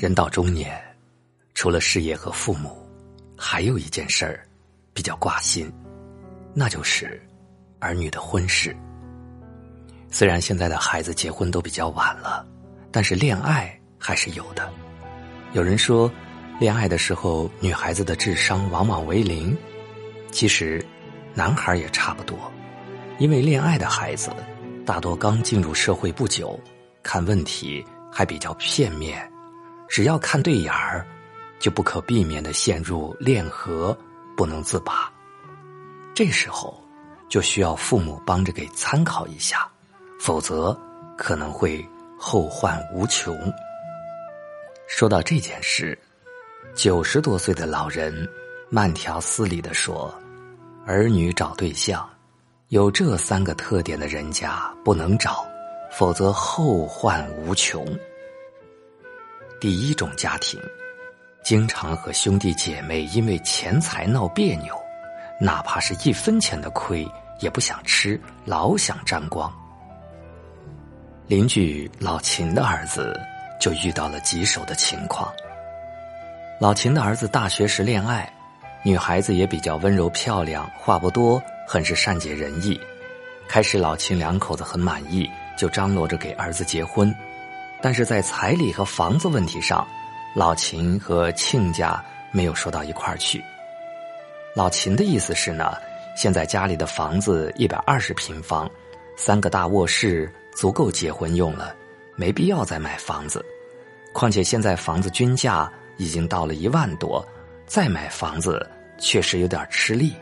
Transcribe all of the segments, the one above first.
人到中年，除了事业和父母，还有一件事儿比较挂心，那就是儿女的婚事。虽然现在的孩子结婚都比较晚了，但是恋爱还是有的。有人说，恋爱的时候女孩子的智商往往为零，其实男孩也差不多，因为恋爱的孩子大多刚进入社会不久，看问题还比较片面。只要看对眼儿，就不可避免的陷入恋河，不能自拔。这时候就需要父母帮着给参考一下，否则可能会后患无穷。说到这件事，九十多岁的老人慢条斯理的说：“儿女找对象，有这三个特点的人家不能找，否则后患无穷。”第一种家庭，经常和兄弟姐妹因为钱财闹别扭，哪怕是一分钱的亏也不想吃，老想沾光。邻居老秦的儿子就遇到了棘手的情况。老秦的儿子大学时恋爱，女孩子也比较温柔漂亮，话不多，很是善解人意。开始老秦两口子很满意，就张罗着给儿子结婚。但是在彩礼和房子问题上，老秦和亲家没有说到一块儿去。老秦的意思是呢，现在家里的房子一百二十平方，三个大卧室足够结婚用了，没必要再买房子。况且现在房子均价已经到了一万多，再买房子确实有点吃力。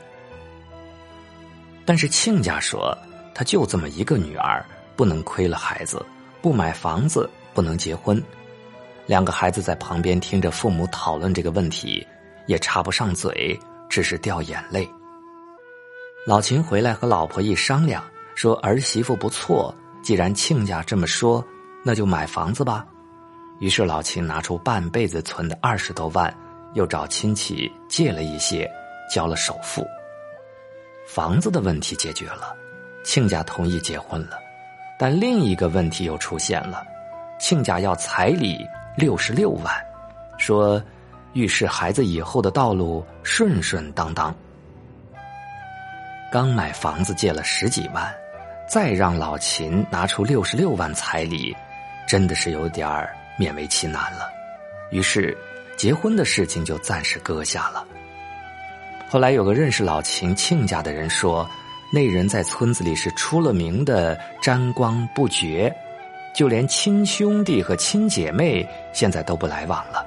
但是亲家说，他就这么一个女儿，不能亏了孩子，不买房子。不能结婚，两个孩子在旁边听着父母讨论这个问题，也插不上嘴，只是掉眼泪。老秦回来和老婆一商量，说儿媳妇不错，既然亲家这么说，那就买房子吧。于是老秦拿出半辈子存的二十多万，又找亲戚借了一些，交了首付。房子的问题解决了，亲家同意结婚了，但另一个问题又出现了。亲家要彩礼六十六万，说预示孩子以后的道路顺顺当当。刚买房子借了十几万，再让老秦拿出六十六万彩礼，真的是有点儿勉为其难了。于是结婚的事情就暂时搁下了。后来有个认识老秦亲家的人说，那人在村子里是出了名的沾光不绝。就连亲兄弟和亲姐妹现在都不来往了。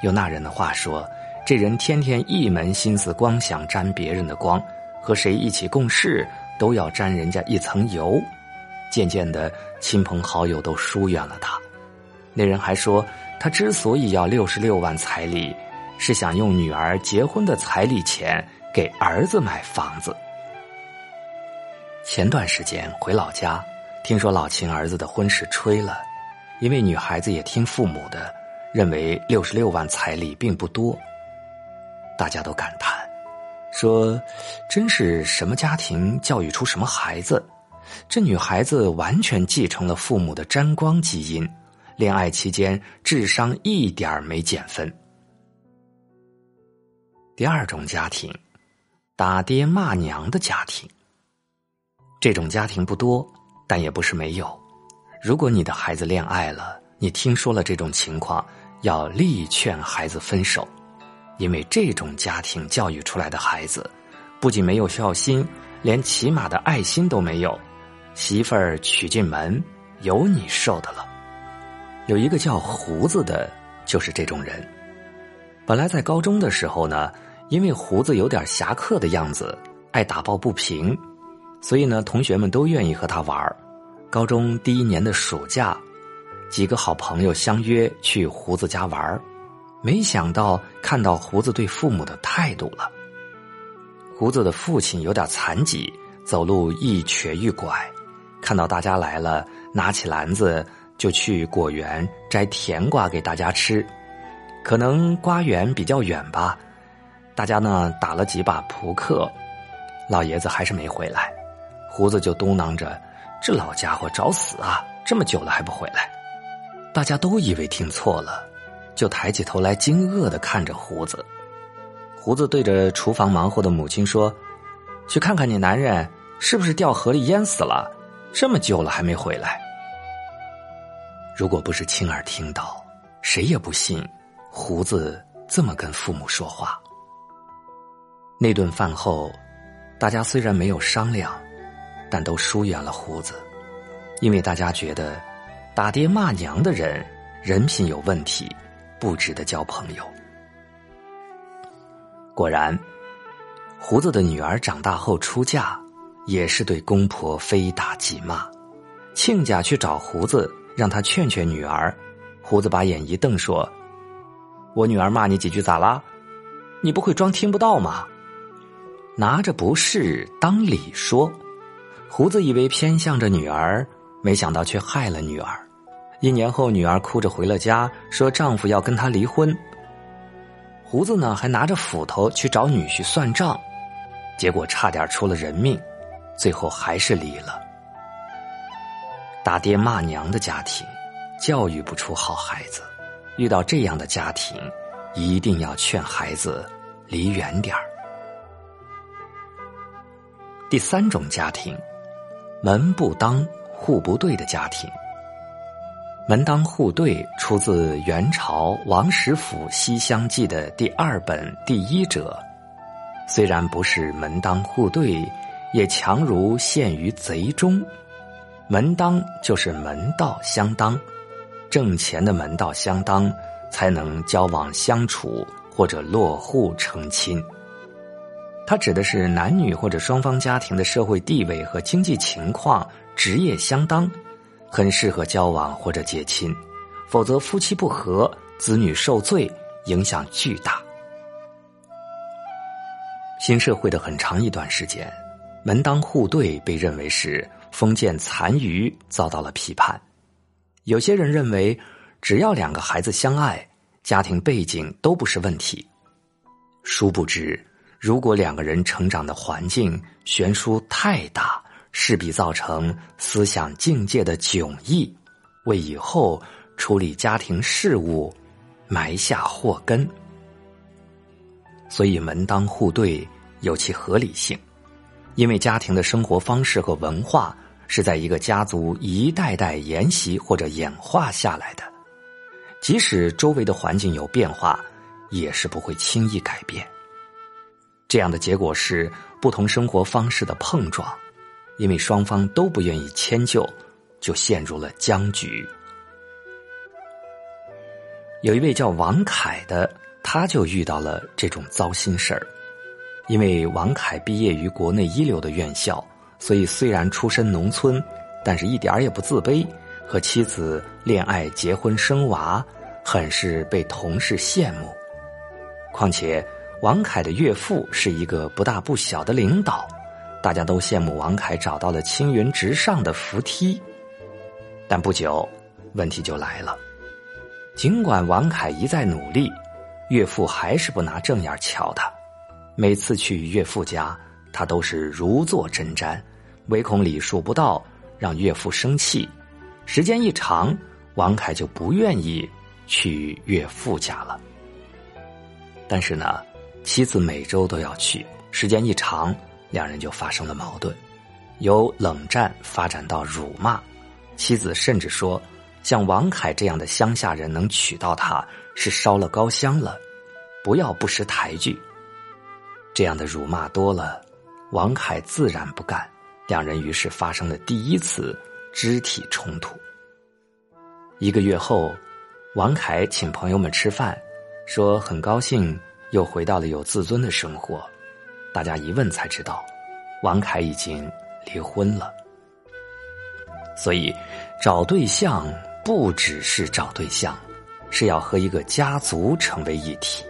有那人的话说，这人天天一门心思光想沾别人的光，和谁一起共事都要沾人家一层油。渐渐的，亲朋好友都疏远了他。那人还说，他之所以要六十六万彩礼，是想用女儿结婚的彩礼钱给儿子买房子。前段时间回老家。听说老秦儿子的婚事吹了，因为女孩子也听父母的，认为六十六万彩礼并不多。大家都感叹，说：“真是什么家庭教育出什么孩子，这女孩子完全继承了父母的沾光基因，恋爱期间智商一点没减分。”第二种家庭，打爹骂娘的家庭，这种家庭不多。但也不是没有。如果你的孩子恋爱了，你听说了这种情况，要力劝孩子分手，因为这种家庭教育出来的孩子，不仅没有孝心，连起码的爱心都没有。媳妇儿娶进门，有你受的了。有一个叫胡子的，就是这种人。本来在高中的时候呢，因为胡子有点侠客的样子，爱打抱不平。所以呢，同学们都愿意和他玩儿。高中第一年的暑假，几个好朋友相约去胡子家玩儿，没想到看到胡子对父母的态度了。胡子的父亲有点残疾，走路一瘸一拐，看到大家来了，拿起篮子就去果园摘甜瓜给大家吃。可能瓜园比较远吧，大家呢打了几把扑克，老爷子还是没回来。胡子就嘟囔着：“这老家伙找死啊！这么久了还不回来。”大家都以为听错了，就抬起头来，惊愕的看着胡子。胡子对着厨房忙活的母亲说：“去看看你男人是不是掉河里淹死了，这么久了还没回来。”如果不是亲耳听到，谁也不信胡子这么跟父母说话。那顿饭后，大家虽然没有商量，但都疏远了胡子，因为大家觉得打爹骂娘的人人品有问题，不值得交朋友。果然，胡子的女儿长大后出嫁，也是对公婆非打即骂。亲家去找胡子。让他劝劝女儿，胡子把眼一瞪说：“我女儿骂你几句咋啦？你不会装听不到吗？”拿着不是当理说，胡子以为偏向着女儿，没想到却害了女儿。一年后，女儿哭着回了家，说丈夫要跟她离婚。胡子呢，还拿着斧头去找女婿算账，结果差点出了人命，最后还是离了。打爹骂娘的家庭，教育不出好孩子。遇到这样的家庭，一定要劝孩子离远点儿。第三种家庭，门不当户不对的家庭。门当户对出自元朝王实甫《西厢记》的第二本第一折，虽然不是门当户对，也强如陷于贼中。门当就是门道相当，挣钱的门道相当，才能交往相处或者落户成亲。它指的是男女或者双方家庭的社会地位和经济情况、职业相当，很适合交往或者结亲。否则夫妻不和，子女受罪，影响巨大。新社会的很长一段时间，门当户对被认为是。封建残余遭到了批判，有些人认为，只要两个孩子相爱，家庭背景都不是问题。殊不知，如果两个人成长的环境悬殊太大，势必造成思想境界的迥异，为以后处理家庭事务埋下祸根。所以，门当户对有其合理性。因为家庭的生活方式和文化是在一个家族一代代沿袭或者演化下来的，即使周围的环境有变化，也是不会轻易改变。这样的结果是不同生活方式的碰撞，因为双方都不愿意迁就，就陷入了僵局。有一位叫王凯的，他就遇到了这种糟心事儿。因为王凯毕业于国内一流的院校，所以虽然出身农村，但是一点儿也不自卑。和妻子恋爱、结婚、生娃，很是被同事羡慕。况且王凯的岳父是一个不大不小的领导，大家都羡慕王凯找到了青云直上的扶梯。但不久，问题就来了。尽管王凯一再努力，岳父还是不拿正眼瞧他。每次去岳父家，他都是如坐针毡，唯恐礼数不到，让岳父生气。时间一长，王凯就不愿意去岳父家了。但是呢，妻子每周都要去，时间一长，两人就发生了矛盾，由冷战发展到辱骂。妻子甚至说：“像王凯这样的乡下人能娶到她，是烧了高香了，不要不识抬举。”这样的辱骂多了，王凯自然不干，两人于是发生了第一次肢体冲突。一个月后，王凯请朋友们吃饭，说很高兴又回到了有自尊的生活。大家一问才知道，王凯已经离婚了。所以，找对象不只是找对象，是要和一个家族成为一体。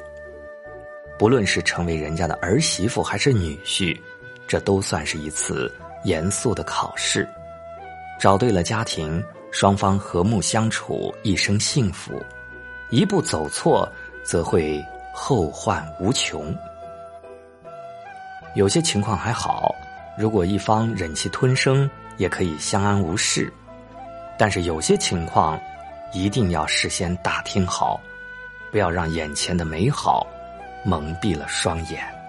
不论是成为人家的儿媳妇还是女婿，这都算是一次严肃的考试。找对了家庭，双方和睦相处，一生幸福；一步走错，则会后患无穷。有些情况还好，如果一方忍气吞声，也可以相安无事；但是有些情况，一定要事先打听好，不要让眼前的美好蒙蔽了双眼。